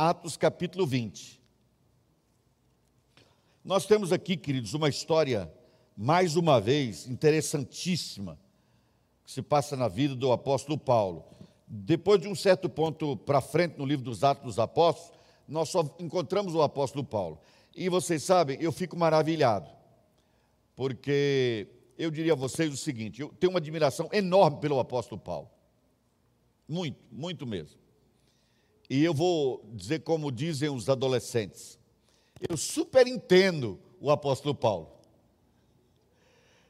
Atos capítulo 20. Nós temos aqui, queridos, uma história, mais uma vez, interessantíssima, que se passa na vida do apóstolo Paulo. Depois de um certo ponto para frente no livro dos Atos dos Apóstolos, nós só encontramos o apóstolo Paulo. E vocês sabem, eu fico maravilhado, porque eu diria a vocês o seguinte: eu tenho uma admiração enorme pelo apóstolo Paulo. Muito, muito mesmo. E eu vou dizer como dizem os adolescentes. Eu super entendo o apóstolo Paulo.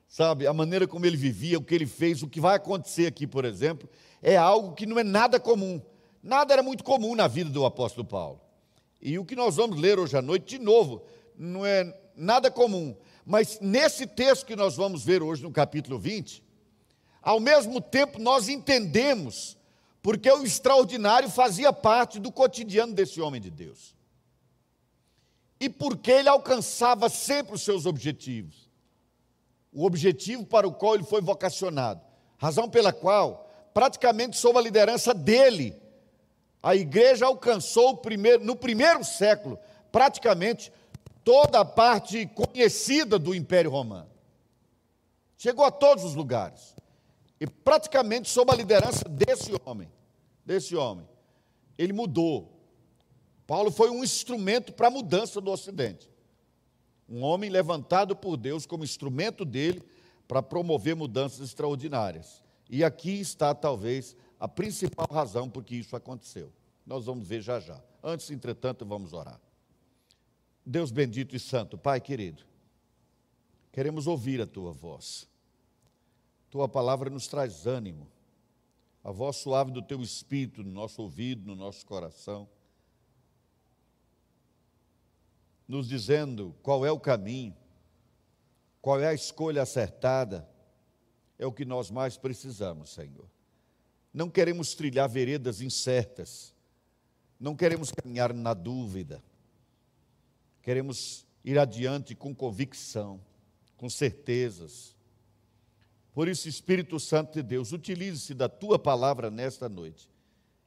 Sabe, a maneira como ele vivia, o que ele fez, o que vai acontecer aqui, por exemplo, é algo que não é nada comum. Nada era muito comum na vida do apóstolo Paulo. E o que nós vamos ler hoje à noite, de novo, não é nada comum. Mas nesse texto que nós vamos ver hoje, no capítulo 20, ao mesmo tempo nós entendemos porque o extraordinário fazia parte do cotidiano desse homem de Deus. E porque ele alcançava sempre os seus objetivos. O objetivo para o qual ele foi vocacionado. Razão pela qual, praticamente sob a liderança dele, a igreja alcançou primeiro, no primeiro século, praticamente toda a parte conhecida do Império Romano. Chegou a todos os lugares. E praticamente sob a liderança desse homem, desse homem, ele mudou. Paulo foi um instrumento para a mudança do Ocidente. Um homem levantado por Deus como instrumento dele para promover mudanças extraordinárias. E aqui está, talvez, a principal razão por que isso aconteceu. Nós vamos ver já já. Antes, entretanto, vamos orar. Deus bendito e santo, Pai querido, queremos ouvir a tua voz. Tua palavra nos traz ânimo. A voz suave do teu espírito no nosso ouvido, no nosso coração. Nos dizendo qual é o caminho, qual é a escolha acertada, é o que nós mais precisamos, Senhor. Não queremos trilhar veredas incertas, não queremos caminhar na dúvida, queremos ir adiante com convicção, com certezas. Por isso, Espírito Santo de Deus, utilize-se da tua palavra nesta noite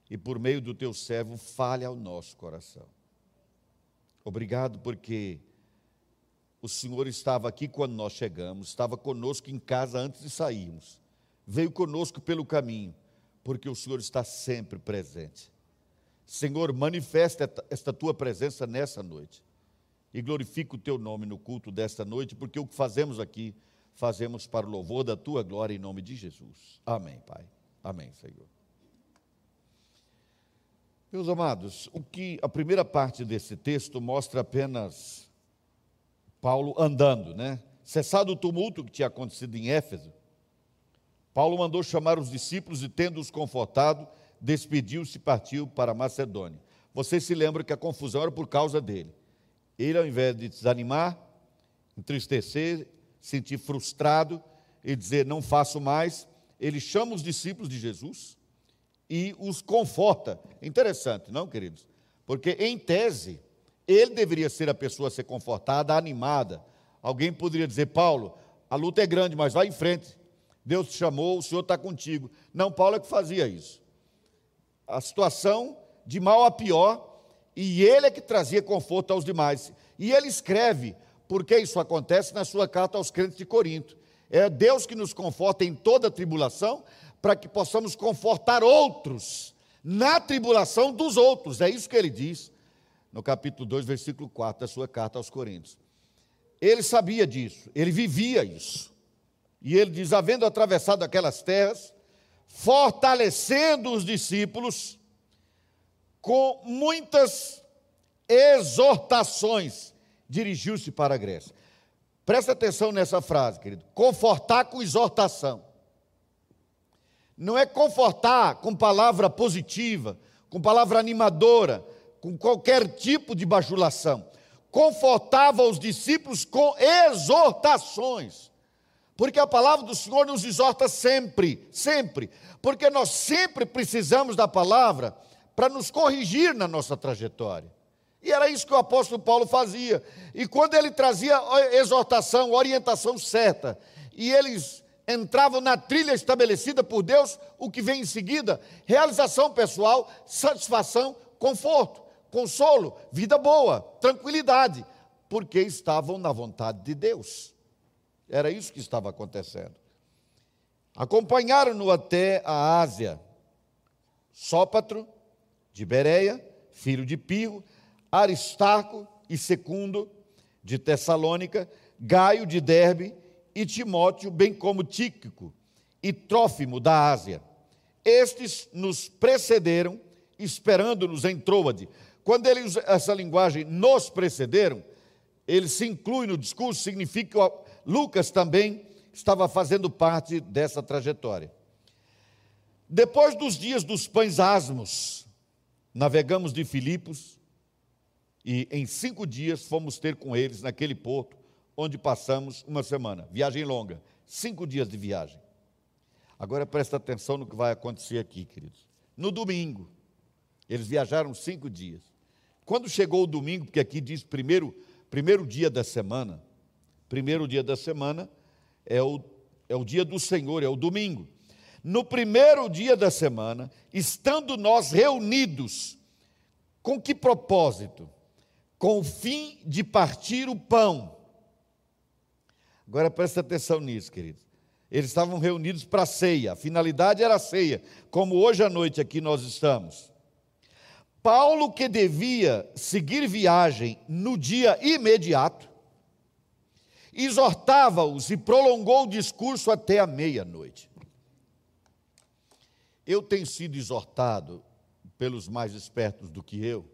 e, por meio do teu servo, fale ao nosso coração. Obrigado, porque o Senhor estava aqui quando nós chegamos, estava conosco em casa antes de sairmos, veio conosco pelo caminho, porque o Senhor está sempre presente. Senhor, manifesta esta tua presença nessa noite e glorifica o teu nome no culto desta noite, porque o que fazemos aqui, fazemos para o louvor da tua glória em nome de Jesus. Amém, Pai. Amém, Senhor. Meus amados, o que a primeira parte desse texto mostra apenas Paulo andando, né? Cessado o tumulto que tinha acontecido em Éfeso, Paulo mandou chamar os discípulos e, tendo-os confortado, despediu-se e partiu para Macedônia. Vocês se lembram que a confusão era por causa dele. Ele, ao invés de desanimar, entristecer, sentir frustrado e dizer não faço mais, ele chama os discípulos de Jesus e os conforta. Interessante, não, queridos? Porque, em tese, ele deveria ser a pessoa a ser confortada, animada. Alguém poderia dizer, Paulo, a luta é grande, mas vai em frente. Deus te chamou, o Senhor está contigo. Não, Paulo é que fazia isso a situação de mal a pior, e ele é que trazia conforto aos demais. E ele escreve, porque isso acontece na sua carta aos crentes de Corinto. É Deus que nos conforta em toda tribulação, para que possamos confortar outros na tribulação dos outros. É isso que ele diz no capítulo 2, versículo 4 da sua carta aos Coríntios. Ele sabia disso, ele vivia isso. E ele diz: havendo atravessado aquelas terras, fortalecendo os discípulos com muitas exortações, dirigiu-se para a Grécia. Presta atenção nessa frase, querido. Confortar com exortação. Não é confortar com palavra positiva, com palavra animadora, com qualquer tipo de bajulação. Confortava os discípulos com exortações. Porque a palavra do Senhor nos exorta sempre, sempre. Porque nós sempre precisamos da palavra para nos corrigir na nossa trajetória. E era isso que o apóstolo Paulo fazia. E quando ele trazia exortação, orientação certa, e eles entravam na trilha estabelecida por Deus, o que vem em seguida? Realização pessoal, satisfação, conforto. consolo, vida boa, tranquilidade, porque estavam na vontade de Deus. Era isso que estava acontecendo. Acompanharam-no até a Ásia. Sópatro, de Bereia, filho de Pio, Aristarco e Secundo, de Tessalônica, Gaio de Derbe e Timóteo, bem como Tíquico e Trófimo da Ásia. Estes nos precederam, esperando-nos em Troade. Quando ele usa essa linguagem, nos precederam, ele se inclui no discurso, significa que Lucas também estava fazendo parte dessa trajetória. Depois dos dias dos pães asmos, navegamos de Filipos e em cinco dias fomos ter com eles naquele porto onde passamos uma semana. Viagem longa, cinco dias de viagem. Agora presta atenção no que vai acontecer aqui, queridos. No domingo, eles viajaram cinco dias. Quando chegou o domingo, porque aqui diz primeiro, primeiro dia da semana, primeiro dia da semana é o, é o dia do Senhor, é o domingo. No primeiro dia da semana, estando nós reunidos, com que propósito? Com o fim de partir o pão. Agora presta atenção nisso, queridos. Eles estavam reunidos para a ceia, a finalidade era a ceia, como hoje à noite aqui nós estamos. Paulo, que devia seguir viagem no dia imediato, exortava-os e prolongou o discurso até a meia-noite. Eu tenho sido exortado pelos mais espertos do que eu,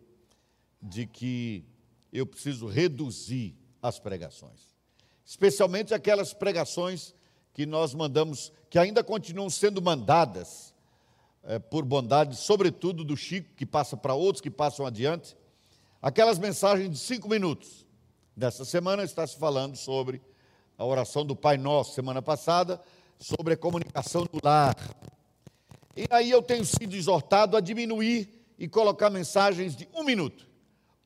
de que eu preciso reduzir as pregações, especialmente aquelas pregações que nós mandamos, que ainda continuam sendo mandadas é, por bondade, sobretudo do Chico, que passa para outros que passam adiante, aquelas mensagens de cinco minutos. Dessa semana está se falando sobre a oração do Pai Nosso, semana passada, sobre a comunicação do lar. E aí eu tenho sido exortado a diminuir e colocar mensagens de um minuto,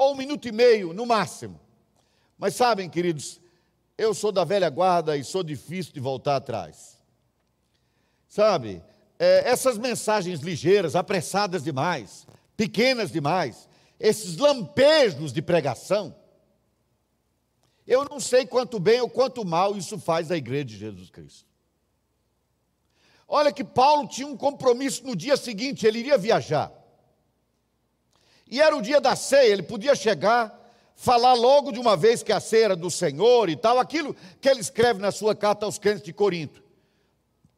ou um minuto e meio no máximo. Mas sabem, queridos, eu sou da velha guarda e sou difícil de voltar atrás. Sabe, é, essas mensagens ligeiras, apressadas demais, pequenas demais, esses lampejos de pregação, eu não sei quanto bem ou quanto mal isso faz à igreja de Jesus Cristo. Olha que Paulo tinha um compromisso no dia seguinte, ele iria viajar. E era o dia da ceia, ele podia chegar, falar logo de uma vez que a ceia era do Senhor e tal, aquilo que ele escreve na sua carta aos crentes de Corinto.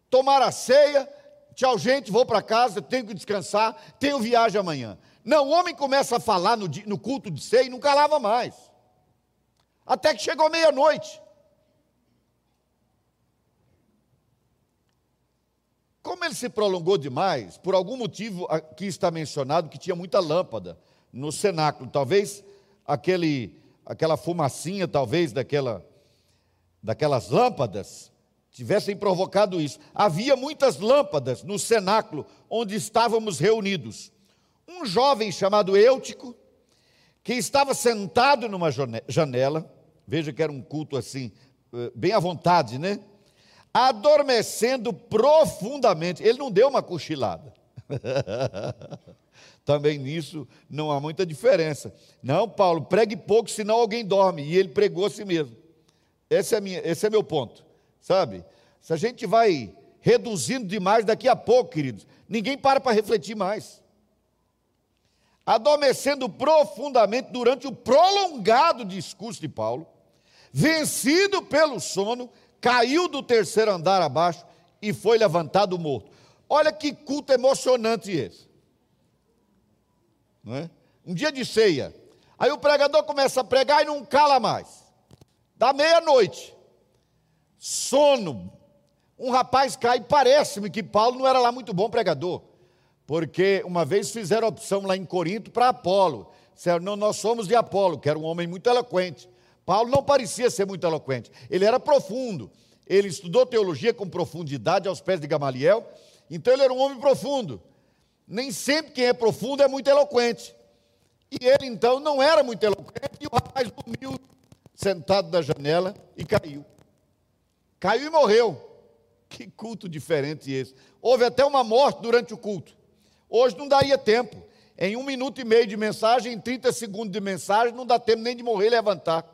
Tomar a ceia, tchau gente, vou para casa, tenho que descansar, tenho viagem amanhã. Não, o homem começa a falar no, no culto de ceia e não calava mais. Até que chegou meia-noite. Como ele se prolongou demais, por algum motivo aqui está mencionado que tinha muita lâmpada no cenáculo, talvez aquele, aquela fumacinha, talvez daquela, daquelas lâmpadas, tivessem provocado isso. Havia muitas lâmpadas no cenáculo onde estávamos reunidos. Um jovem chamado Eutico, que estava sentado numa janela, veja que era um culto assim, eh, bem à vontade, né? Adormecendo profundamente. Ele não deu uma cochilada. Também nisso não há muita diferença. Não, Paulo, pregue pouco, senão alguém dorme. E ele pregou a si mesmo. Esse é, minha, esse é meu ponto, sabe? Se a gente vai reduzindo demais daqui a pouco, queridos, ninguém para para refletir mais adormecendo profundamente durante o prolongado discurso de Paulo, vencido pelo sono, caiu do terceiro andar abaixo e foi levantado morto. Olha que culto emocionante esse. Não é? Um dia de ceia. Aí o pregador começa a pregar e não cala mais. Da meia-noite. Sono. Um rapaz cai. Parece-me que Paulo não era lá muito bom pregador. Porque uma vez fizeram opção lá em Corinto para Apolo. Disseram, não, nós somos de Apolo, que era um homem muito eloquente. Paulo não parecia ser muito eloquente, ele era profundo. Ele estudou teologia com profundidade aos pés de Gamaliel, então ele era um homem profundo. Nem sempre quem é profundo é muito eloquente. E ele então não era muito eloquente, e o rapaz dormiu sentado na janela e caiu. Caiu e morreu. Que culto diferente esse. Houve até uma morte durante o culto. Hoje não daria tempo. em um minuto e meio de mensagem, em 30 segundos de mensagem, não dá tempo nem de morrer e levantar.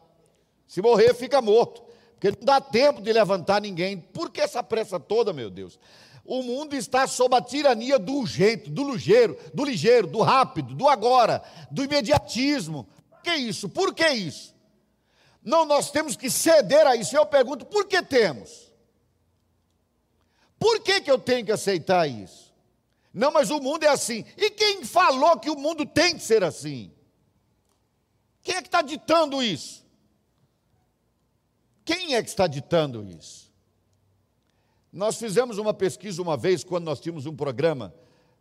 Se morrer, fica morto. Porque não dá tempo de levantar ninguém. Por que essa pressa toda, meu Deus? O mundo está sob a tirania do urgente, do ligeiro, do ligeiro, do rápido, do agora, do imediatismo. Que isso? Por que isso? Não, nós temos que ceder a isso. Eu pergunto, por que temos? Por que, que eu tenho que aceitar isso? Não, mas o mundo é assim. E quem falou que o mundo tem que ser assim? Quem é que está ditando isso? Quem é que está ditando isso? Nós fizemos uma pesquisa uma vez, quando nós tínhamos um programa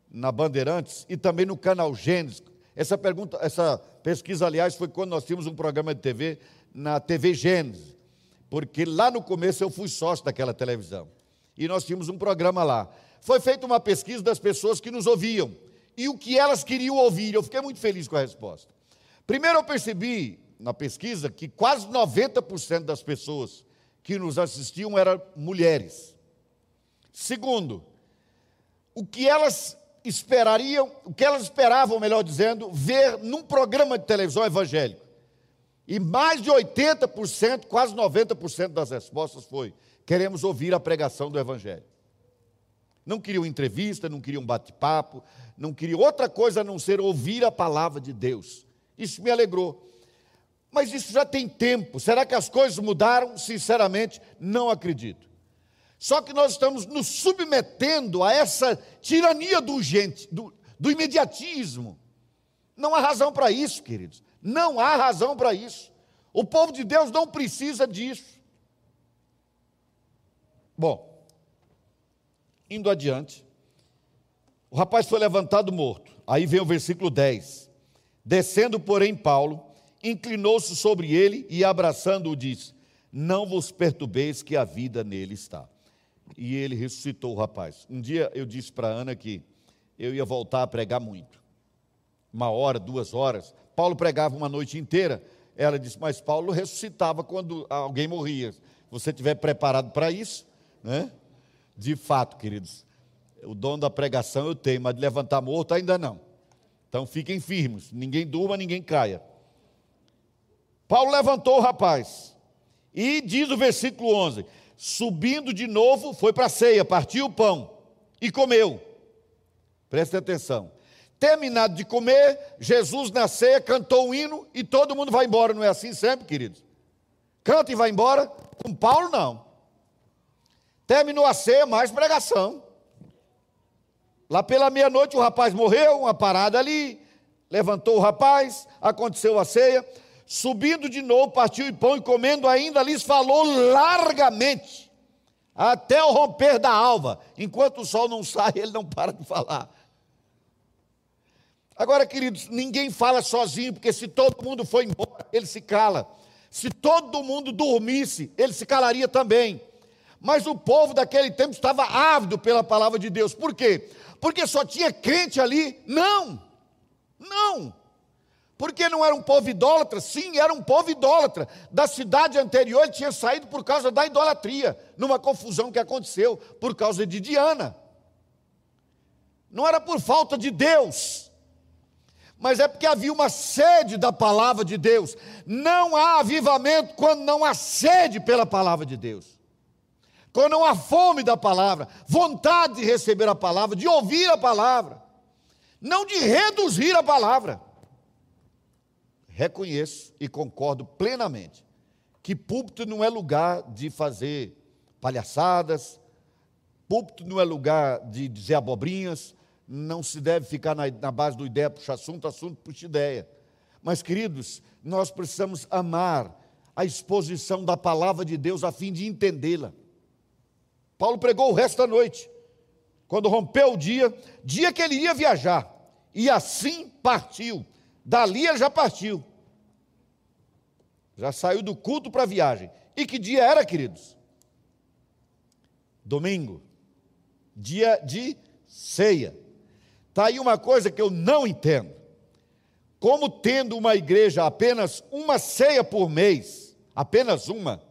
na Bandeirantes e também no canal Gênesis. Essa pergunta, essa pesquisa, aliás, foi quando nós tínhamos um programa de TV na TV Gênesis, porque lá no começo eu fui sócio daquela televisão. E nós tínhamos um programa lá. Foi feita uma pesquisa das pessoas que nos ouviam e o que elas queriam ouvir. Eu fiquei muito feliz com a resposta. Primeiro eu percebi na pesquisa que quase 90% das pessoas que nos assistiam eram mulheres. Segundo, o que elas esperariam, o que elas esperavam, melhor dizendo, ver num programa de televisão evangélico. E mais de 80%, quase 90% das respostas foi: queremos ouvir a pregação do Evangelho. Não queriam entrevista, não queriam bate-papo, não queriam outra coisa a não ser ouvir a palavra de Deus. Isso me alegrou. Mas isso já tem tempo. Será que as coisas mudaram? Sinceramente, não acredito. Só que nós estamos nos submetendo a essa tirania do urgente, do, do imediatismo. Não há razão para isso, queridos. Não há razão para isso. O povo de Deus não precisa disso. Bom, indo adiante, o rapaz foi levantado morto. Aí vem o versículo 10. Descendo, porém, Paulo, inclinou-se sobre ele e, abraçando-o, disse: Não vos perturbeis, que a vida nele está. E ele ressuscitou o rapaz. Um dia eu disse para Ana que eu ia voltar a pregar muito. Uma hora, duas horas, Paulo pregava uma noite inteira. Ela disse, mas Paulo ressuscitava quando alguém morria. Você estiver preparado para isso, né? De fato, queridos, o dom da pregação eu tenho, mas de levantar morto ainda não. Então fiquem firmes, ninguém durma, ninguém caia. Paulo levantou o rapaz, e diz o versículo 11: subindo de novo, foi para a ceia, partiu o pão e comeu. Preste atenção. Terminado de comer, Jesus na ceia cantou um hino e todo mundo vai embora, não é assim sempre, queridos? Canta e vai embora. Com Paulo, não. Terminou a ceia, mais pregação. Lá pela meia-noite o rapaz morreu, uma parada ali, levantou o rapaz, aconteceu a ceia. Subindo de novo, partiu o pão e comendo ainda, lhes falou largamente, até o romper da alva. Enquanto o sol não sai, ele não para de falar. Agora, queridos, ninguém fala sozinho, porque se todo mundo for embora, ele se cala. Se todo mundo dormisse, ele se calaria também. Mas o povo daquele tempo estava ávido pela palavra de Deus. Por quê? Porque só tinha crente ali? Não. Não. Porque não era um povo idólatra? Sim, era um povo idólatra. Da cidade anterior ele tinha saído por causa da idolatria, numa confusão que aconteceu por causa de Diana. Não era por falta de Deus mas é porque havia uma sede da palavra de Deus. Não há avivamento quando não há sede pela palavra de Deus. Quando não há fome da palavra, vontade de receber a palavra, de ouvir a palavra, não de reduzir a palavra. Reconheço e concordo plenamente que púlpito não é lugar de fazer palhaçadas, púlpito não é lugar de dizer abobrinhas, não se deve ficar na, na base do ideia puxa assunto, assunto puxa ideia. Mas, queridos, nós precisamos amar a exposição da palavra de Deus a fim de entendê-la. Paulo pregou o resto da noite, quando rompeu o dia, dia que ele ia viajar, e assim partiu. Dali ele já partiu. Já saiu do culto para a viagem. E que dia era, queridos? Domingo, dia de ceia. Está aí uma coisa que eu não entendo. Como tendo uma igreja apenas uma ceia por mês, apenas uma,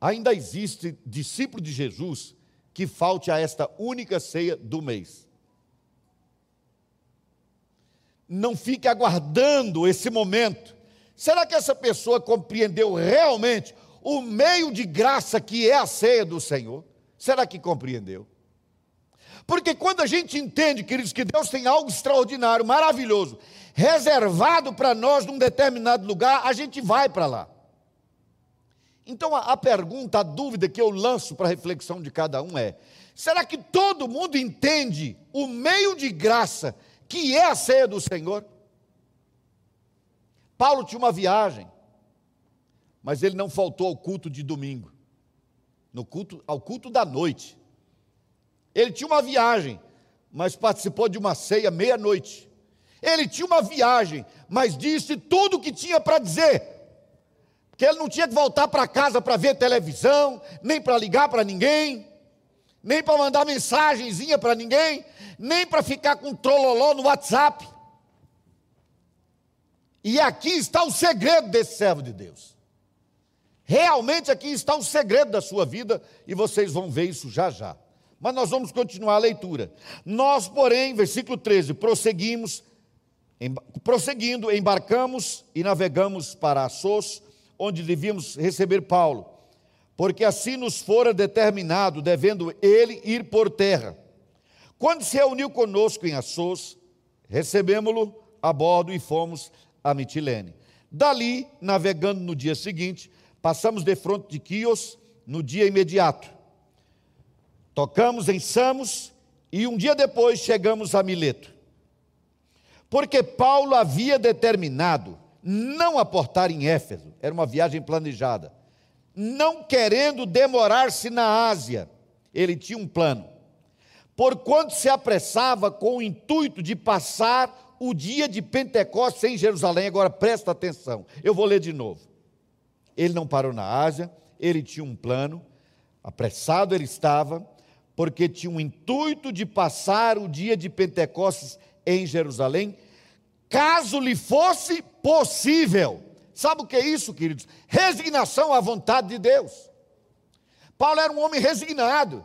ainda existe discípulo de Jesus que falte a esta única ceia do mês. não fique aguardando esse momento. Será que essa pessoa compreendeu realmente o meio de graça que é a ceia do Senhor? Será que compreendeu? Porque quando a gente entende, queridos, que Deus tem algo extraordinário, maravilhoso, reservado para nós num determinado lugar, a gente vai para lá. Então a, a, pergunta, a dúvida que eu lanço para a reflexão de cada um é: será que todo mundo entende o meio de graça que é a ceia do Senhor? Paulo tinha uma viagem, mas ele não faltou ao culto de domingo, no culto, ao culto da noite. Ele tinha uma viagem, mas participou de uma ceia meia-noite. Ele tinha uma viagem, mas disse tudo o que tinha para dizer. Que ele não tinha que voltar para casa para ver televisão, nem para ligar para ninguém, nem para mandar mensagenzinha para ninguém, nem para ficar com trololó no WhatsApp. E aqui está o segredo desse servo de Deus. Realmente aqui está o segredo da sua vida e vocês vão ver isso já já. Mas nós vamos continuar a leitura. Nós, porém, versículo 13, prosseguimos, em, prosseguindo, embarcamos e navegamos para Assos, onde devíamos receber Paulo, porque assim nos fora determinado, devendo ele ir por terra. Quando se reuniu conosco em Assos, recebemos-lo a bordo e fomos a Mitilene. Dali, navegando no dia seguinte, passamos de fronte de Quios no dia imediato Tocamos em Samos e um dia depois chegamos a Mileto. Porque Paulo havia determinado não aportar em Éfeso, era uma viagem planejada, não querendo demorar-se na Ásia, ele tinha um plano. Porquanto se apressava com o intuito de passar o dia de Pentecostes em Jerusalém. Agora presta atenção, eu vou ler de novo. Ele não parou na Ásia, ele tinha um plano, apressado ele estava, porque tinha o intuito de passar o dia de Pentecostes em Jerusalém, caso lhe fosse possível. Sabe o que é isso, queridos? Resignação à vontade de Deus. Paulo era um homem resignado.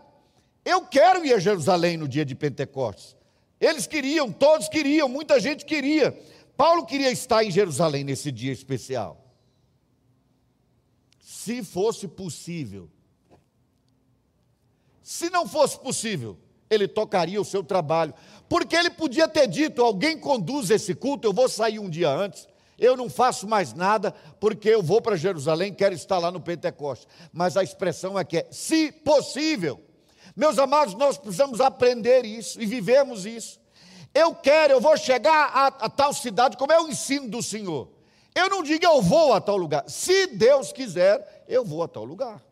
Eu quero ir a Jerusalém no dia de Pentecostes. Eles queriam, todos queriam, muita gente queria. Paulo queria estar em Jerusalém nesse dia especial. Se fosse possível, se não fosse possível, ele tocaria o seu trabalho, porque ele podia ter dito: alguém conduz esse culto, eu vou sair um dia antes, eu não faço mais nada, porque eu vou para Jerusalém, quero estar lá no Pentecoste. Mas a expressão é que é, se possível. Meus amados, nós precisamos aprender isso e vivemos isso. Eu quero, eu vou chegar a, a tal cidade, como é o ensino do Senhor. Eu não digo eu vou a tal lugar. Se Deus quiser, eu vou a tal lugar.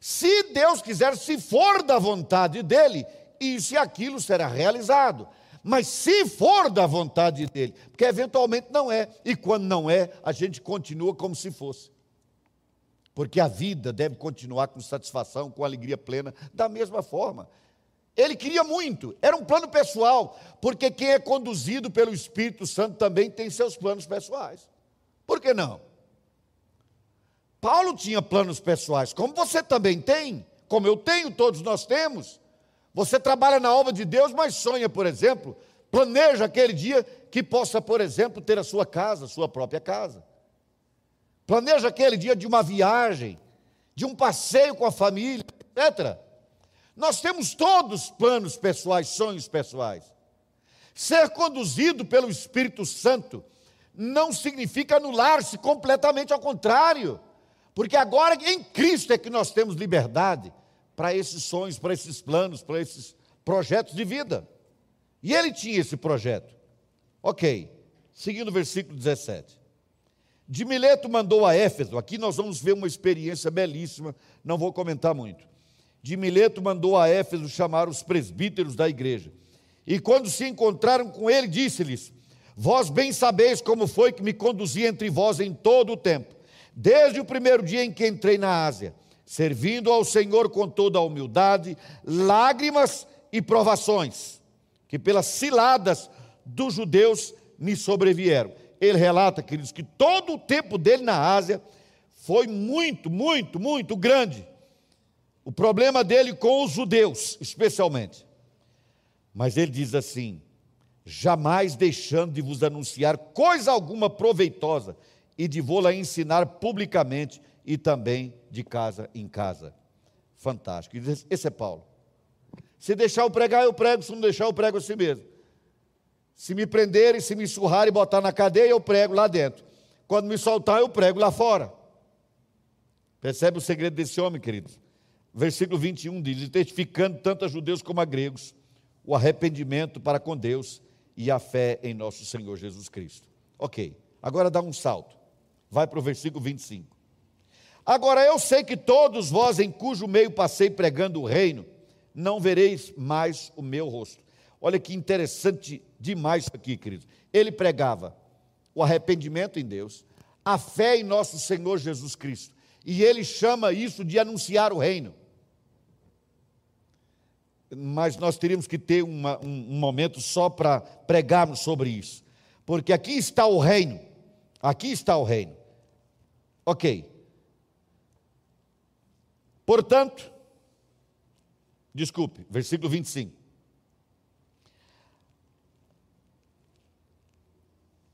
Se Deus quiser, se for da vontade dele, isso e aquilo será realizado. Mas se for da vontade dele, porque eventualmente não é, e quando não é, a gente continua como se fosse. Porque a vida deve continuar com satisfação, com alegria plena, da mesma forma. Ele queria muito, era um plano pessoal, porque quem é conduzido pelo Espírito Santo também tem seus planos pessoais. Por que não? Paulo tinha planos pessoais, como você também tem, como eu tenho, todos nós temos. Você trabalha na obra de Deus, mas sonha, por exemplo, planeja aquele dia que possa, por exemplo, ter a sua casa, a sua própria casa. Planeja aquele dia de uma viagem, de um passeio com a família, etc. Nós temos todos planos pessoais, sonhos pessoais. Ser conduzido pelo Espírito Santo não significa anular-se completamente, ao contrário. Porque agora em Cristo é que nós temos liberdade para esses sonhos, para esses planos, para esses projetos de vida. E ele tinha esse projeto. Ok, seguindo o versículo 17. De Mileto mandou a Éfeso, aqui nós vamos ver uma experiência belíssima, não vou comentar muito. De Mileto mandou a Éfeso chamar os presbíteros da igreja. E quando se encontraram com ele, disse-lhes: Vós bem sabeis como foi que me conduzi entre vós em todo o tempo desde o primeiro dia em que entrei na Ásia, servindo ao Senhor com toda a humildade, lágrimas e provações, que pelas ciladas dos judeus me sobrevieram. Ele relata, queridos, que todo o tempo dele na Ásia foi muito, muito, muito grande. O problema dele com os judeus, especialmente. Mas ele diz assim: jamais deixando de vos anunciar coisa alguma proveitosa e de vô-la ensinar publicamente e também de casa em casa. Fantástico. Esse é Paulo. Se deixar eu pregar, eu prego. Se não deixar, eu prego a si mesmo. Se me prenderem, se me surrarem e botar na cadeia, eu prego lá dentro. Quando me soltar, eu prego lá fora. Percebe o segredo desse homem, queridos? Versículo 21 diz: testificando tanto a judeus como a gregos o arrependimento para com Deus e a fé em nosso Senhor Jesus Cristo. Ok, agora dá um salto. Vai para o versículo 25. Agora eu sei que todos vós, em cujo meio passei pregando o reino, não vereis mais o meu rosto. Olha que interessante demais isso aqui, queridos. Ele pregava o arrependimento em Deus, a fé em nosso Senhor Jesus Cristo. E ele chama isso de anunciar o reino. Mas nós teríamos que ter uma, um, um momento só para pregarmos sobre isso. Porque aqui está o reino. Aqui está o reino. Ok. Portanto, desculpe, versículo 25.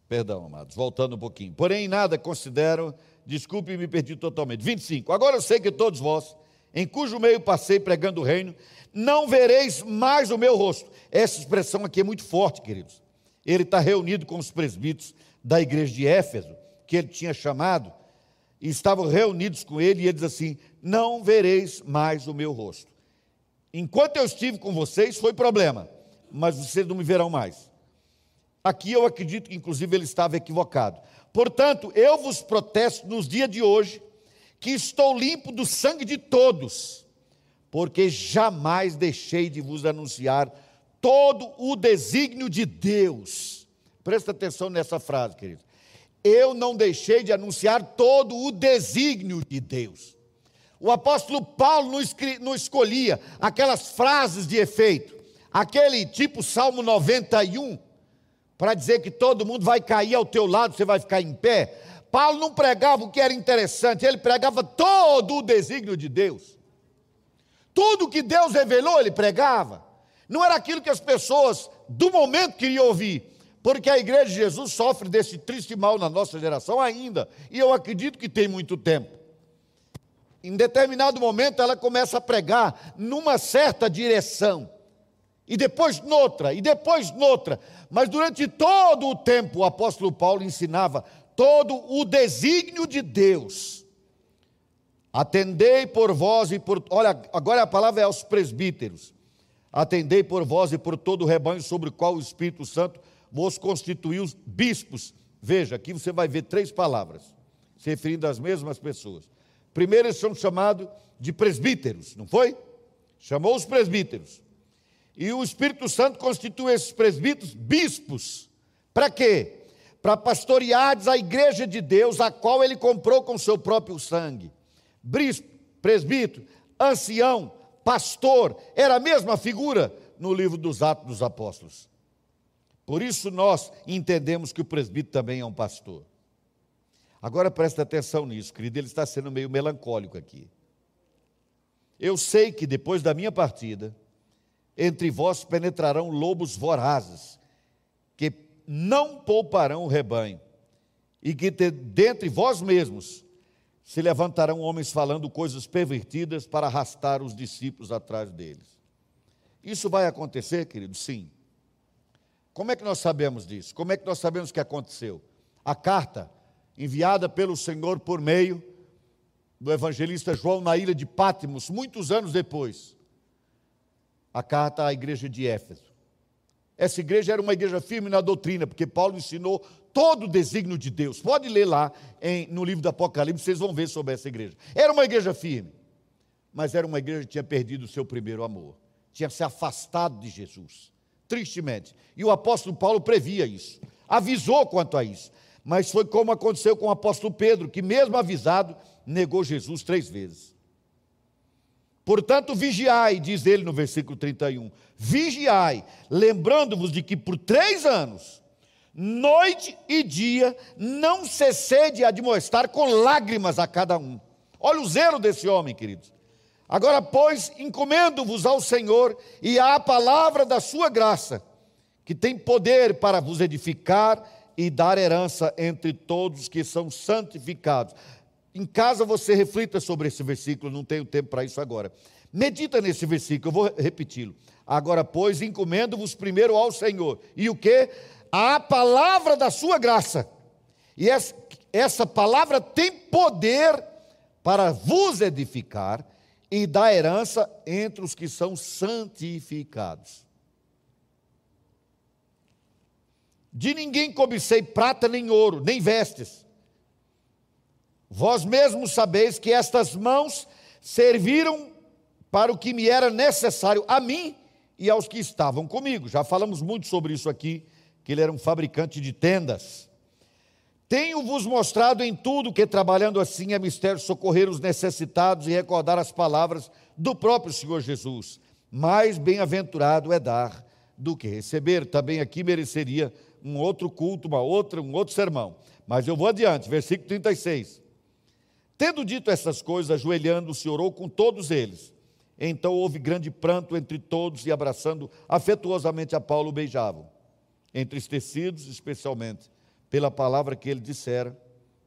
Perdão, amados, voltando um pouquinho. Porém, nada considero, desculpe, me perdi totalmente. 25. Agora eu sei que todos vós, em cujo meio passei pregando o reino, não vereis mais o meu rosto. Essa expressão aqui é muito forte, queridos. Ele está reunido com os presbíteros da igreja de Éfeso, que ele tinha chamado, e estavam reunidos com ele, e ele diz assim: Não vereis mais o meu rosto. Enquanto eu estive com vocês, foi problema, mas vocês não me verão mais. Aqui eu acredito que, inclusive, ele estava equivocado. Portanto, eu vos protesto nos dias de hoje que estou limpo do sangue de todos, porque jamais deixei de vos anunciar todo o desígnio de Deus. Presta atenção nessa frase, querido. Eu não deixei de anunciar todo o desígnio de Deus. O apóstolo Paulo não, escolhia aquelas frases de efeito, aquele tipo Salmo 91, para dizer que todo mundo vai cair ao teu lado, você vai ficar em pé. Paulo não pregava o que era interessante, ele pregava todo o desígnio de Deus. Tudo que Deus revelou, ele pregava. Não era aquilo que as pessoas do momento queriam ouvir, porque a igreja de Jesus sofre desse triste mal na nossa geração ainda, e eu acredito que tem muito tempo. Em determinado momento ela começa a pregar numa certa direção e depois noutra, e depois noutra. Mas durante todo o tempo o apóstolo Paulo ensinava todo o desígnio de Deus. Atendei por vós e por. Olha, agora a palavra é aos presbíteros. Atendei por vós e por todo o rebanho sobre o qual o Espírito Santo vos constituiu bispos. Veja, aqui você vai ver três palavras, se referindo às mesmas pessoas. Primeiro, eles são chamados de presbíteros, não foi? Chamou os presbíteros. E o Espírito Santo constitui esses presbíteros bispos. Para quê? Para pastoreares a igreja de Deus, a qual ele comprou com seu próprio sangue. Bispo, presbítero, ancião, pastor, era a mesma figura no livro dos Atos dos Apóstolos. Por isso nós entendemos que o presbítero também é um pastor. Agora presta atenção nisso, querido, ele está sendo meio melancólico aqui. Eu sei que depois da minha partida, entre vós penetrarão lobos vorazes, que não pouparão o rebanho, e que dentre vós mesmos se levantarão homens falando coisas pervertidas para arrastar os discípulos atrás deles. Isso vai acontecer, querido? Sim. Como é que nós sabemos disso? Como é que nós sabemos que aconteceu? A carta enviada pelo Senhor por meio do evangelista João na ilha de Pátimos, muitos anos depois, a carta à igreja de Éfeso. Essa igreja era uma igreja firme na doutrina, porque Paulo ensinou todo o desígnio de Deus. Pode ler lá em, no livro do Apocalipse, vocês vão ver sobre essa igreja. Era uma igreja firme, mas era uma igreja que tinha perdido o seu primeiro amor, tinha se afastado de Jesus, tristemente. E o apóstolo Paulo previa isso, avisou quanto a isso. Mas foi como aconteceu com o apóstolo Pedro, que, mesmo avisado, negou Jesus três vezes. Portanto, vigiai, diz ele no versículo 31, vigiai, lembrando-vos de que por três anos, noite e dia, não cessei de admoestar com lágrimas a cada um. Olha o zelo desse homem, queridos. Agora, pois, encomendo-vos ao Senhor e à palavra da sua graça, que tem poder para vos edificar e dar herança entre todos que são santificados. Em casa você reflita sobre esse versículo, não tenho tempo para isso agora. Medita nesse versículo, eu vou repeti-lo. Agora, pois, encomendo-vos primeiro ao Senhor. E o que? A palavra da sua graça. E essa palavra tem poder para vos edificar e dar herança entre os que são santificados. De ninguém cobicei prata nem ouro, nem vestes. Vós mesmos sabeis que estas mãos serviram para o que me era necessário a mim e aos que estavam comigo. Já falamos muito sobre isso aqui, que ele era um fabricante de tendas. Tenho-vos mostrado em tudo que, trabalhando assim, é mistério socorrer os necessitados e recordar as palavras do próprio Senhor Jesus. Mais bem-aventurado é dar do que receber. Também aqui mereceria um outro culto, uma outra, um outro sermão. Mas eu vou adiante, versículo 36. Tendo dito essas coisas, ajoelhando-se, orou com todos eles. Então houve grande pranto entre todos e abraçando afetuosamente a Paulo, beijavam, entristecidos especialmente pela palavra que ele dissera,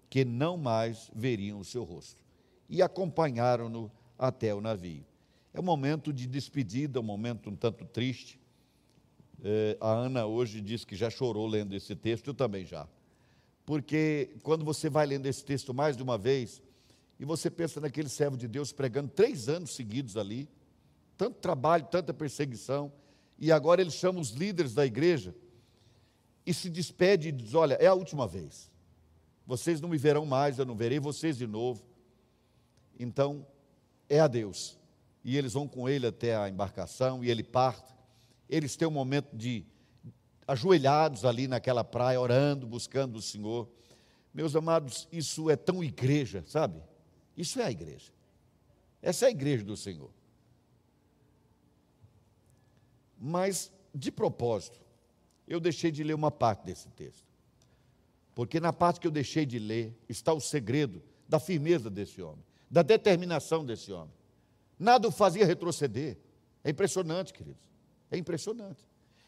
que não mais veriam o seu rosto. E acompanharam-no até o navio. É um momento de despedida, um momento um tanto triste. É, a Ana hoje disse que já chorou lendo esse texto, eu também já. Porque quando você vai lendo esse texto mais de uma vez, e você pensa naquele servo de Deus pregando três anos seguidos ali, tanto trabalho, tanta perseguição, e agora ele chama os líderes da igreja e se despede e diz: Olha, é a última vez. Vocês não me verão mais, eu não verei vocês de novo. Então, é a Deus. E eles vão com ele até a embarcação e ele parte. Eles têm um momento de ajoelhados ali naquela praia, orando, buscando o Senhor. Meus amados, isso é tão igreja, sabe? Isso é a igreja. Essa é a igreja do Senhor. Mas, de propósito, eu deixei de ler uma parte desse texto. Porque na parte que eu deixei de ler está o segredo da firmeza desse homem, da determinação desse homem. Nada o fazia retroceder. É impressionante, queridos. É impressionante.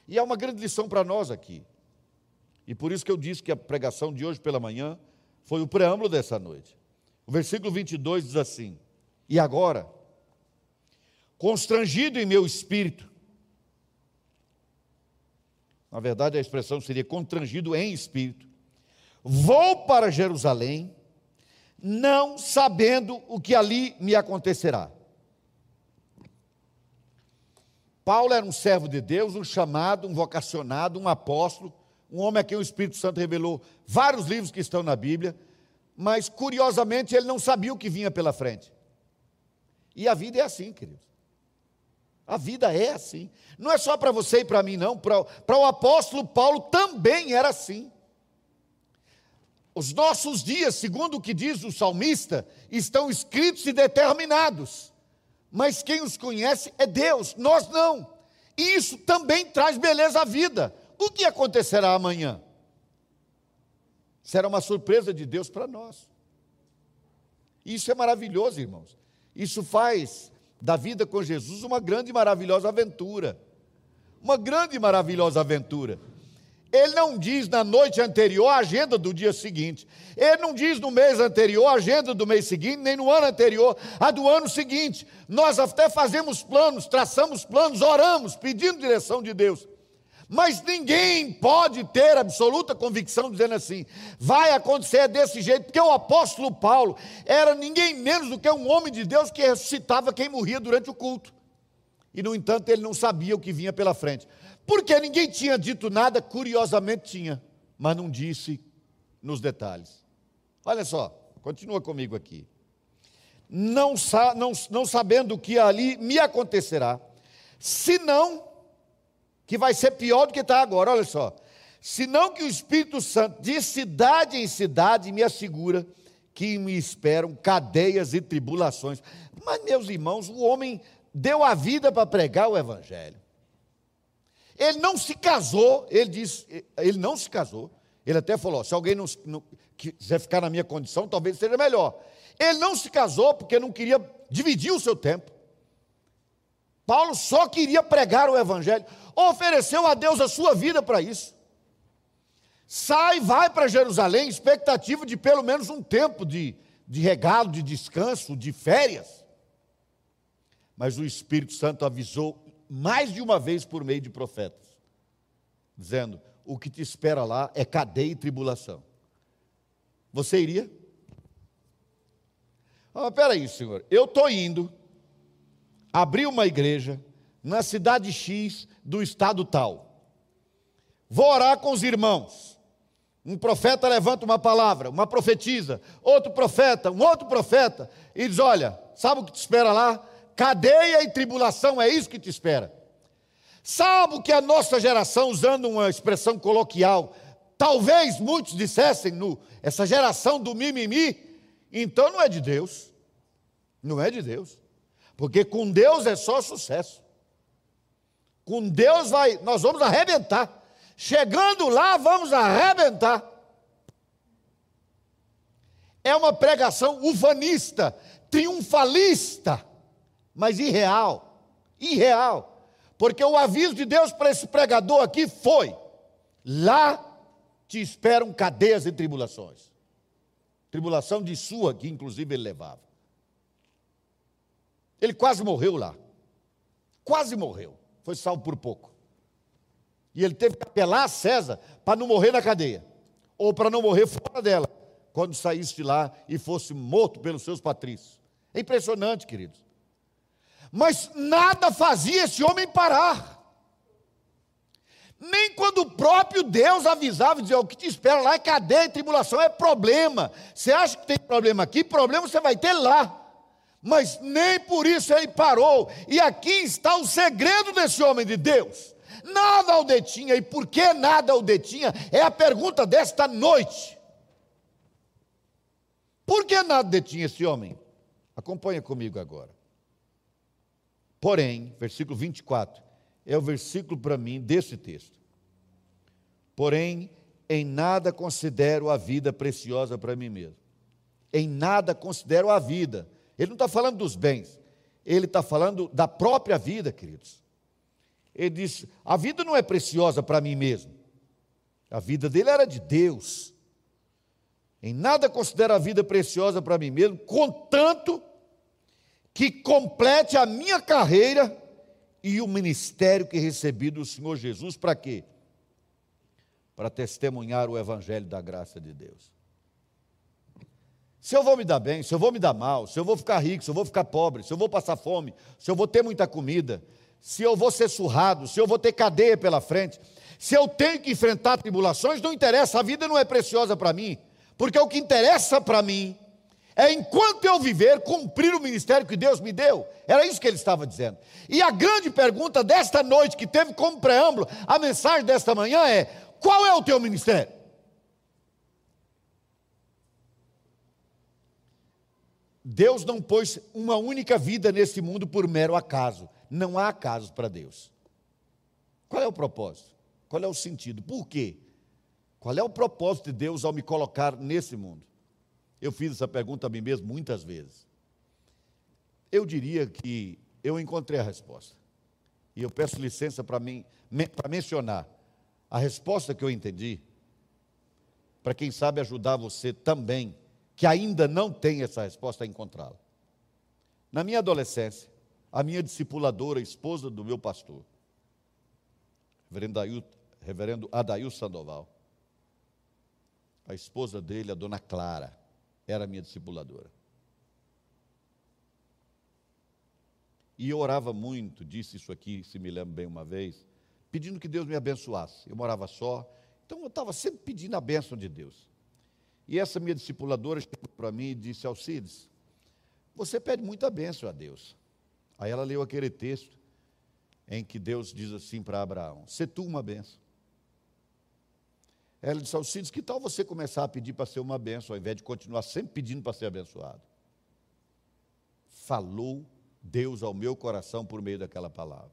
E é uma grande lição para nós aqui. E por isso que eu disse que a pregação de hoje pela manhã foi o preâmbulo dessa noite. O versículo 22 diz assim: E agora, constrangido em meu espírito, na verdade a expressão seria constrangido em espírito, vou para Jerusalém, não sabendo o que ali me acontecerá. Paulo era um servo de Deus, um chamado, um vocacionado, um apóstolo, um homem a quem o Espírito Santo revelou vários livros que estão na Bíblia mas curiosamente ele não sabia o que vinha pela frente. E a vida é assim, queridos. A vida é assim. Não é só para você e para mim, não. Para, para o apóstolo Paulo também era assim. Os nossos dias, segundo o que diz o salmista, estão escritos e determinados. Mas quem os conhece é Deus, nós não. E isso também traz beleza à vida. O que acontecerá amanhã? Será uma surpresa de Deus para nós. Isso é maravilhoso, irmãos. Isso faz da vida com Jesus uma grande e maravilhosa aventura. Uma grande e maravilhosa aventura. Ele não diz na noite anterior a agenda do dia seguinte. Ele não diz no mês anterior a agenda do mês seguinte, nem no ano anterior a do ano seguinte. Nós até fazemos planos, traçamos planos, oramos, pedindo direção de Deus. Mas ninguém pode ter absoluta convicção dizendo assim, vai acontecer desse jeito, porque o apóstolo Paulo era ninguém menos do que um homem de Deus que ressuscitava quem morria durante o culto. E, no entanto, ele não sabia o que vinha pela frente. Porque ninguém tinha dito nada, curiosamente tinha, mas não disse nos detalhes. Olha só, continua comigo aqui. Não, não, não sabendo o que ali me acontecerá, senão que vai ser pior do que está agora, olha só. Senão que o Espírito Santo, de cidade em cidade, me assegura que me esperam cadeias e tribulações. Mas, meus irmãos, o homem deu a vida para pregar o Evangelho. Ele não se casou, ele disse, ele não se casou. Ele até falou: se alguém não, não quiser ficar na minha condição, talvez seja melhor. Ele não se casou porque não queria dividir o seu tempo. Paulo só queria pregar o Evangelho, ofereceu a Deus a sua vida para isso. Sai, vai para Jerusalém, expectativa de pelo menos um tempo de, de regalo, de descanso, de férias. Mas o Espírito Santo avisou mais de uma vez por meio de profetas, dizendo: o que te espera lá é cadeia e tribulação. Você iria? Ah, peraí, senhor, eu estou indo abrir uma igreja na cidade X do estado tal. Vou orar com os irmãos. Um profeta levanta uma palavra, uma profetiza, outro profeta, um outro profeta, e diz: Olha, sabe o que te espera lá? Cadeia e tribulação, é isso que te espera. Sabe o que a nossa geração, usando uma expressão coloquial, talvez muitos dissessem, no, essa geração do mimimi, então não é de Deus. Não é de Deus. Porque com Deus é só sucesso. Com Deus vai, nós vamos arrebentar. Chegando lá, vamos arrebentar. É uma pregação ufanista, triunfalista, mas irreal. Irreal. Porque o aviso de Deus para esse pregador aqui foi: lá te esperam cadeias e tribulações. Tribulação de sua, que inclusive ele levava. Ele quase morreu lá. Quase morreu. Foi salvo por pouco. E ele teve que apelar a César para não morrer na cadeia. Ou para não morrer fora dela. Quando saísse de lá e fosse morto pelos seus patrícios. É impressionante, queridos. Mas nada fazia esse homem parar. Nem quando o próprio Deus avisava e dizia: o que te espera lá é cadeia tribulação, é problema. Você acha que tem problema aqui? Problema você vai ter lá mas nem por isso ele parou. E aqui está o segredo desse homem de Deus. Nada o detinha, e por que nada o detinha? É a pergunta desta noite. Por que nada detinha esse homem? Acompanha comigo agora. Porém, versículo 24, é o versículo para mim desse texto. Porém, em nada considero a vida preciosa para mim mesmo. Em nada considero a vida ele não está falando dos bens, ele está falando da própria vida, queridos. Ele diz: a vida não é preciosa para mim mesmo, a vida dele era de Deus. Em nada considero a vida preciosa para mim mesmo, contanto que complete a minha carreira e o ministério que recebi do Senhor Jesus, para quê? Para testemunhar o Evangelho da graça de Deus. Se eu vou me dar bem, se eu vou me dar mal, se eu vou ficar rico, se eu vou ficar pobre, se eu vou passar fome, se eu vou ter muita comida, se eu vou ser surrado, se eu vou ter cadeia pela frente, se eu tenho que enfrentar tribulações, não interessa, a vida não é preciosa para mim, porque o que interessa para mim é enquanto eu viver, cumprir o ministério que Deus me deu. Era isso que ele estava dizendo. E a grande pergunta desta noite, que teve como preâmbulo a mensagem desta manhã é: qual é o teu ministério? Deus não pôs uma única vida nesse mundo por mero acaso. Não há acaso para Deus. Qual é o propósito? Qual é o sentido? Por quê? Qual é o propósito de Deus ao me colocar nesse mundo? Eu fiz essa pergunta a mim mesmo muitas vezes. Eu diria que eu encontrei a resposta. E eu peço licença para mim, para mencionar a resposta que eu entendi, para quem sabe ajudar você também que ainda não tem essa resposta a encontrá-la. Na minha adolescência, a minha discipuladora, esposa do meu pastor, reverendo, Adail, reverendo Adail Sandoval, a esposa dele, a dona Clara, era minha discipuladora. E eu orava muito, disse isso aqui, se me lembro bem uma vez, pedindo que Deus me abençoasse. Eu morava só, então eu estava sempre pedindo a bênção de Deus. E essa minha discipuladora chegou para mim e disse: Alcides, você pede muita bênção a Deus. Aí ela leu aquele texto em que Deus diz assim para Abraão: Se tu uma bênção. Ela disse: Alcides, que tal você começar a pedir para ser uma bênção, ao invés de continuar sempre pedindo para ser abençoado? Falou Deus ao meu coração por meio daquela palavra.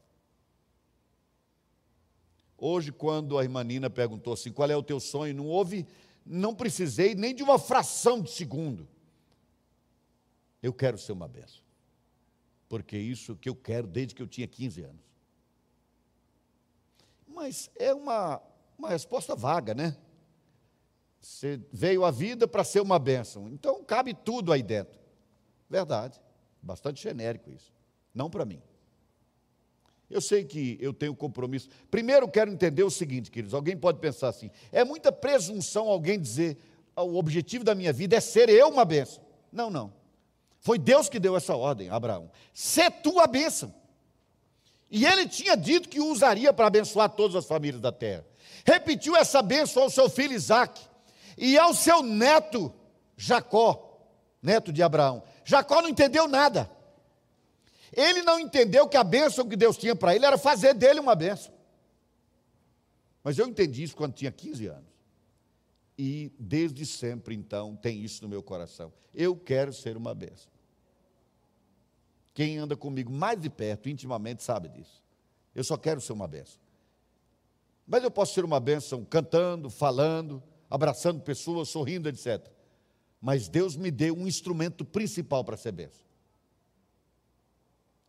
Hoje, quando a irmã Nina perguntou assim: qual é o teu sonho? Não houve não precisei nem de uma fração de segundo. Eu quero ser uma benção. porque é isso que eu quero desde que eu tinha 15 anos. Mas é uma, uma resposta vaga, né? Você veio à vida para ser uma bênção, então cabe tudo aí dentro. Verdade, bastante genérico isso. Não para mim. Eu sei que eu tenho compromisso. Primeiro, quero entender o seguinte, queridos: alguém pode pensar assim, é muita presunção alguém dizer, ah, o objetivo da minha vida é ser eu uma bênção. Não, não. Foi Deus que deu essa ordem Abraão. Ser tu a bênção. E ele tinha dito que o usaria para abençoar todas as famílias da terra. Repetiu essa bênção ao seu filho Isaac e ao seu neto Jacó, neto de Abraão. Jacó não entendeu nada. Ele não entendeu que a bênção que Deus tinha para ele era fazer dele uma bênção. Mas eu entendi isso quando tinha 15 anos e desde sempre, então, tem isso no meu coração. Eu quero ser uma bênção. Quem anda comigo mais de perto, intimamente, sabe disso. Eu só quero ser uma bênção. Mas eu posso ser uma bênção cantando, falando, abraçando pessoas, sorrindo, etc. Mas Deus me deu um instrumento principal para ser bênção: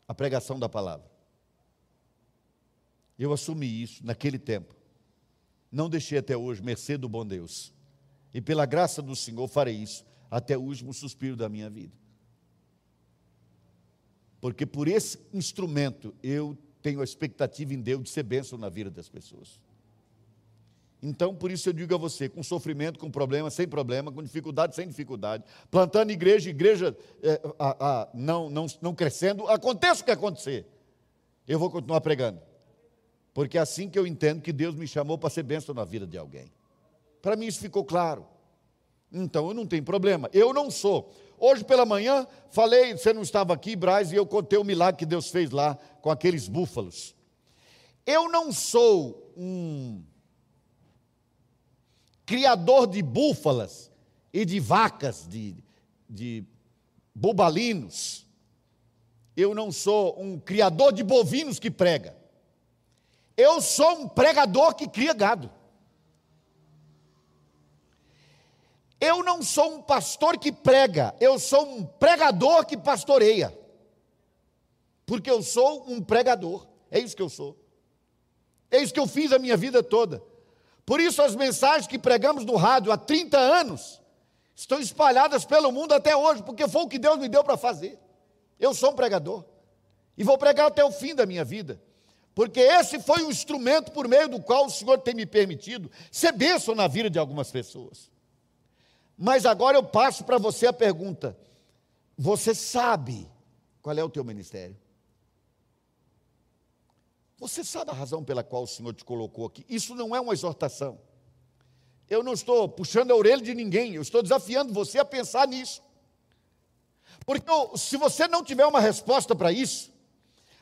a pregação da palavra. Eu assumi isso naquele tempo. Não deixei até hoje, mercê do bom Deus. E pela graça do Senhor farei isso até o último suspiro da minha vida. Porque por esse instrumento eu tenho a expectativa em Deus de ser bênção na vida das pessoas. Então, por isso eu digo a você, com sofrimento, com problema, sem problema, com dificuldade, sem dificuldade, plantando igreja, igreja é, a, a, não, não, não crescendo, aconteça o que acontecer, eu vou continuar pregando. Porque é assim que eu entendo que Deus me chamou para ser bênção na vida de alguém. Para mim isso ficou claro. Então eu não tenho problema. Eu não sou. Hoje pela manhã falei, você não estava aqui, Braz, e eu contei o milagre que Deus fez lá com aqueles búfalos. Eu não sou um criador de búfalas e de vacas, de, de bubalinos. Eu não sou um criador de bovinos que prega. Eu sou um pregador que cria gado. Eu não sou um pastor que prega, eu sou um pregador que pastoreia. Porque eu sou um pregador, é isso que eu sou. É isso que eu fiz a minha vida toda. Por isso as mensagens que pregamos no rádio há 30 anos estão espalhadas pelo mundo até hoje, porque foi o que Deus me deu para fazer. Eu sou um pregador e vou pregar até o fim da minha vida. Porque esse foi o instrumento por meio do qual o Senhor tem me permitido ser bênção na vida de algumas pessoas. Mas agora eu passo para você a pergunta: você sabe qual é o teu ministério? Você sabe a razão pela qual o Senhor te colocou aqui? Isso não é uma exortação. Eu não estou puxando a orelha de ninguém, eu estou desafiando você a pensar nisso. Porque se você não tiver uma resposta para isso,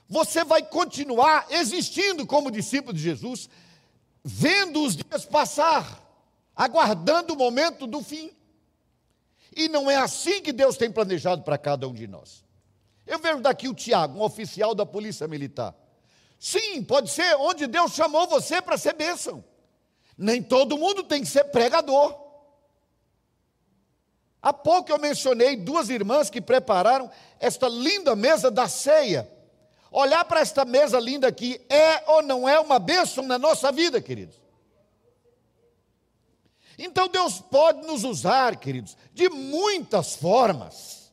você vai continuar existindo como discípulo de Jesus, vendo os dias passar, aguardando o momento do fim. E não é assim que Deus tem planejado para cada um de nós. Eu vejo daqui o Tiago, um oficial da Polícia Militar. Sim, pode ser onde Deus chamou você para ser bênção. Nem todo mundo tem que ser pregador. Há pouco eu mencionei duas irmãs que prepararam esta linda mesa da ceia. Olhar para esta mesa linda aqui é ou não é uma bênção na nossa vida, queridos? Então Deus pode nos usar, queridos, de muitas formas,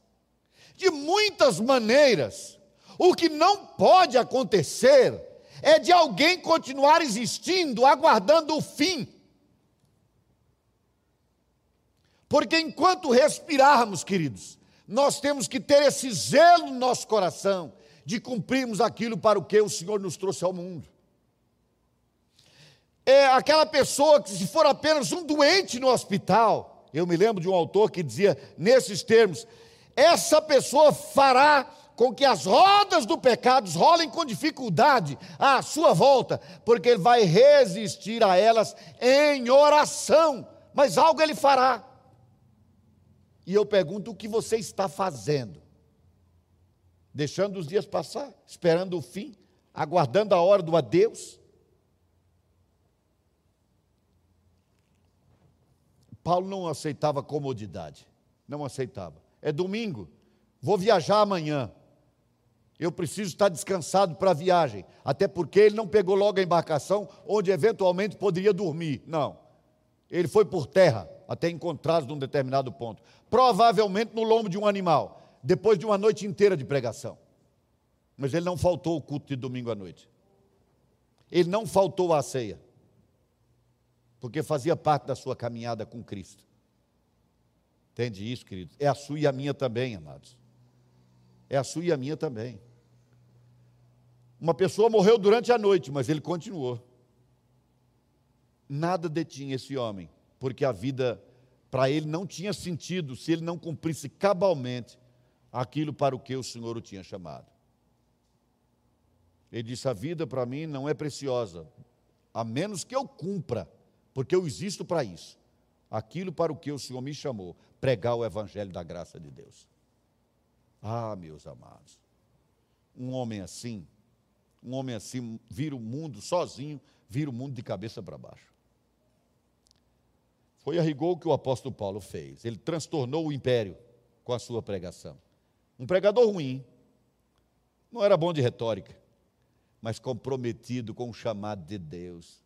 de muitas maneiras. O que não pode acontecer é de alguém continuar existindo, aguardando o fim. Porque enquanto respirarmos, queridos, nós temos que ter esse zelo no nosso coração de cumprirmos aquilo para o que o Senhor nos trouxe ao mundo é aquela pessoa que, se for apenas um doente no hospital, eu me lembro de um autor que dizia nesses termos: essa pessoa fará com que as rodas do pecado rolem com dificuldade à sua volta, porque ele vai resistir a elas em oração, mas algo ele fará. E eu pergunto: o que você está fazendo? Deixando os dias passar, esperando o fim, aguardando a hora do adeus? Paulo não aceitava comodidade, não aceitava. É domingo, vou viajar amanhã. Eu preciso estar descansado para a viagem. Até porque ele não pegou logo a embarcação onde eventualmente poderia dormir. Não. Ele foi por terra até encontrados num determinado ponto. Provavelmente no lombo de um animal, depois de uma noite inteira de pregação. Mas ele não faltou o culto de domingo à noite. Ele não faltou à ceia. Porque fazia parte da sua caminhada com Cristo. Entende isso, querido? É a sua e a minha também, amados. É a sua e a minha também. Uma pessoa morreu durante a noite, mas ele continuou. Nada detinha esse homem, porque a vida para ele não tinha sentido se ele não cumprisse cabalmente aquilo para o que o Senhor o tinha chamado. Ele disse: A vida para mim não é preciosa, a menos que eu cumpra, porque eu existo para isso. Aquilo para o que o Senhor me chamou, pregar o Evangelho da graça de Deus. Ah, meus amados, um homem assim, um homem assim vira o mundo sozinho, vira o mundo de cabeça para baixo. Foi a rigor que o apóstolo Paulo fez. Ele transtornou o império com a sua pregação. Um pregador ruim, não era bom de retórica, mas comprometido com o chamado de Deus.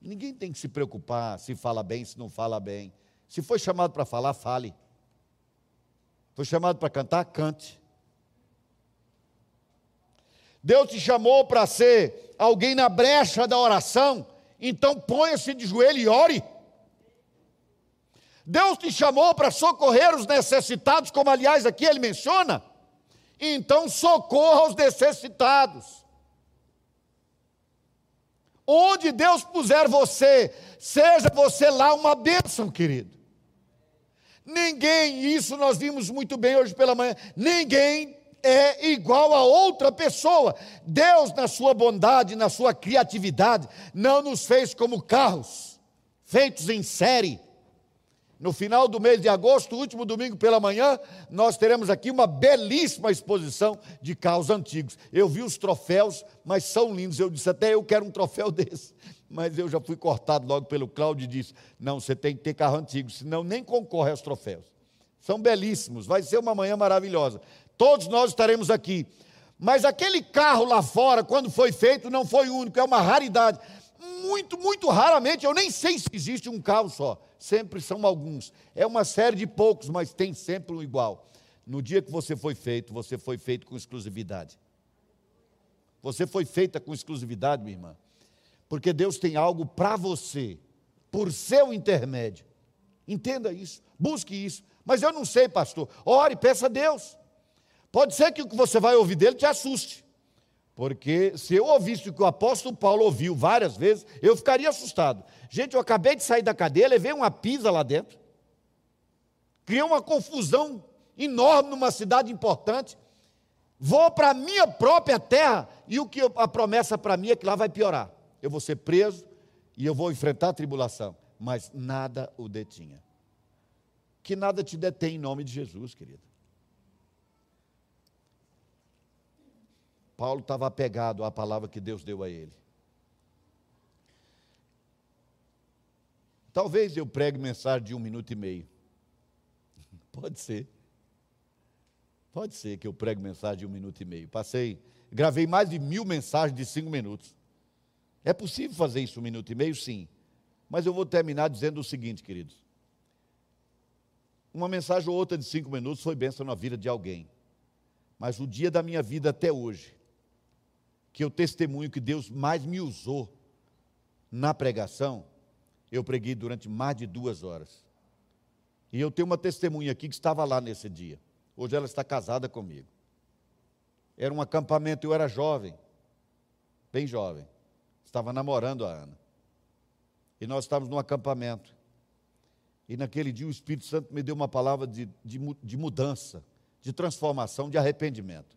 Ninguém tem que se preocupar se fala bem, se não fala bem. Se foi chamado para falar, fale. Foi chamado para cantar, cante. Deus te chamou para ser alguém na brecha da oração, então ponha-se de joelho e ore. Deus te chamou para socorrer os necessitados, como aliás aqui ele menciona, então socorra os necessitados. Onde Deus puser você, seja você lá uma bênção, querido. Ninguém, isso nós vimos muito bem hoje pela manhã, ninguém é igual a outra pessoa. Deus, na sua bondade, na sua criatividade, não nos fez como carros, feitos em série. No final do mês de agosto, último domingo pela manhã, nós teremos aqui uma belíssima exposição de carros antigos. Eu vi os troféus, mas são lindos. Eu disse até eu quero um troféu desse. Mas eu já fui cortado logo pelo Cláudio e disse: não, você tem que ter carro antigo, senão nem concorre aos troféus. São belíssimos, vai ser uma manhã maravilhosa. Todos nós estaremos aqui. Mas aquele carro lá fora, quando foi feito, não foi único, é uma raridade. Muito, muito raramente, eu nem sei se existe um carro só. Sempre são alguns. É uma série de poucos, mas tem sempre um igual. No dia que você foi feito, você foi feito com exclusividade. Você foi feita com exclusividade, minha irmã. Porque Deus tem algo para você, por seu intermédio. Entenda isso, busque isso. Mas eu não sei, pastor. Ore, peça a Deus. Pode ser que o que você vai ouvir dele te assuste. Porque se eu ouvisse o que o apóstolo Paulo ouviu várias vezes, eu ficaria assustado. Gente, eu acabei de sair da cadeia, levei uma pisa lá dentro. Criei uma confusão enorme numa cidade importante. Vou para a minha própria terra e o que a promessa para mim é que lá vai piorar. Eu vou ser preso e eu vou enfrentar a tribulação. Mas nada o detinha. Que nada te detém em nome de Jesus, querido. Paulo estava apegado à palavra que Deus deu a ele. Talvez eu pregue mensagem de um minuto e meio. Pode ser. Pode ser que eu pregue mensagem de um minuto e meio. Passei, gravei mais de mil mensagens de cinco minutos. É possível fazer isso um minuto e meio? Sim. Mas eu vou terminar dizendo o seguinte, queridos. Uma mensagem ou outra de cinco minutos foi bênção na vida de alguém. Mas o dia da minha vida até hoje que eu testemunho que Deus mais me usou na pregação, eu preguei durante mais de duas horas. E eu tenho uma testemunha aqui que estava lá nesse dia. Hoje ela está casada comigo. Era um acampamento, eu era jovem, bem jovem. Estava namorando a Ana. E nós estávamos num acampamento. E naquele dia o Espírito Santo me deu uma palavra de, de, de mudança, de transformação, de arrependimento.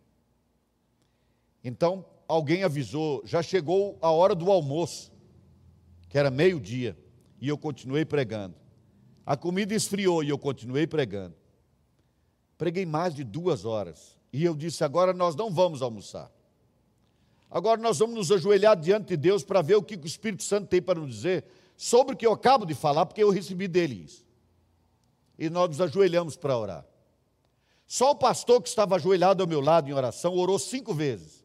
Então, alguém avisou, já chegou a hora do almoço, que era meio-dia, e eu continuei pregando. A comida esfriou e eu continuei pregando. Preguei mais de duas horas. E eu disse: agora nós não vamos almoçar. Agora nós vamos nos ajoelhar diante de Deus para ver o que o Espírito Santo tem para nos dizer sobre o que eu acabo de falar, porque eu recebi dele isso. E nós nos ajoelhamos para orar. Só o pastor que estava ajoelhado ao meu lado em oração orou cinco vezes.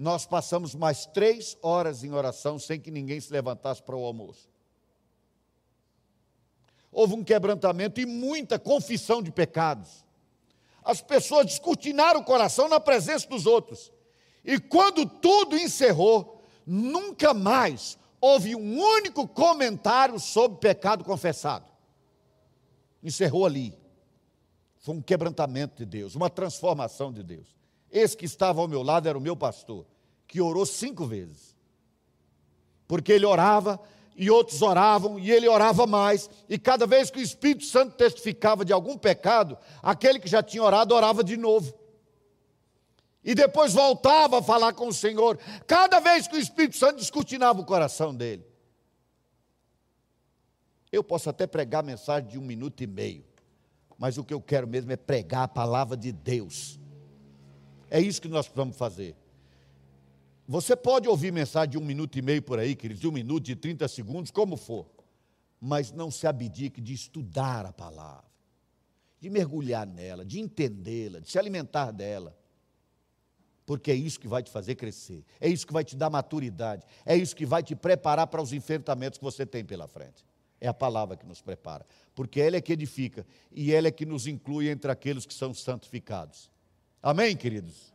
Nós passamos mais três horas em oração sem que ninguém se levantasse para o almoço. Houve um quebrantamento e muita confissão de pecados. As pessoas descortinaram o coração na presença dos outros. E quando tudo encerrou, nunca mais houve um único comentário sobre pecado confessado. Encerrou ali. Foi um quebrantamento de Deus, uma transformação de Deus. Esse que estava ao meu lado era o meu pastor, que orou cinco vezes. Porque ele orava e outros oravam, e ele orava mais, e cada vez que o Espírito Santo testificava de algum pecado, aquele que já tinha orado orava de novo. E depois voltava a falar com o Senhor, cada vez que o Espírito Santo descortinava o coração dele. Eu posso até pregar mensagem de um minuto e meio, mas o que eu quero mesmo é pregar a palavra de Deus. É isso que nós precisamos fazer. Você pode ouvir mensagem de um minuto e meio por aí, queridos, de um minuto, de 30 segundos, como for, mas não se abdique de estudar a palavra, de mergulhar nela, de entendê-la, de se alimentar dela porque é isso que vai te fazer crescer, é isso que vai te dar maturidade, é isso que vai te preparar para os enfrentamentos que você tem pela frente. É a palavra que nos prepara, porque ela é que edifica e ela é que nos inclui entre aqueles que são santificados. Amém, queridos?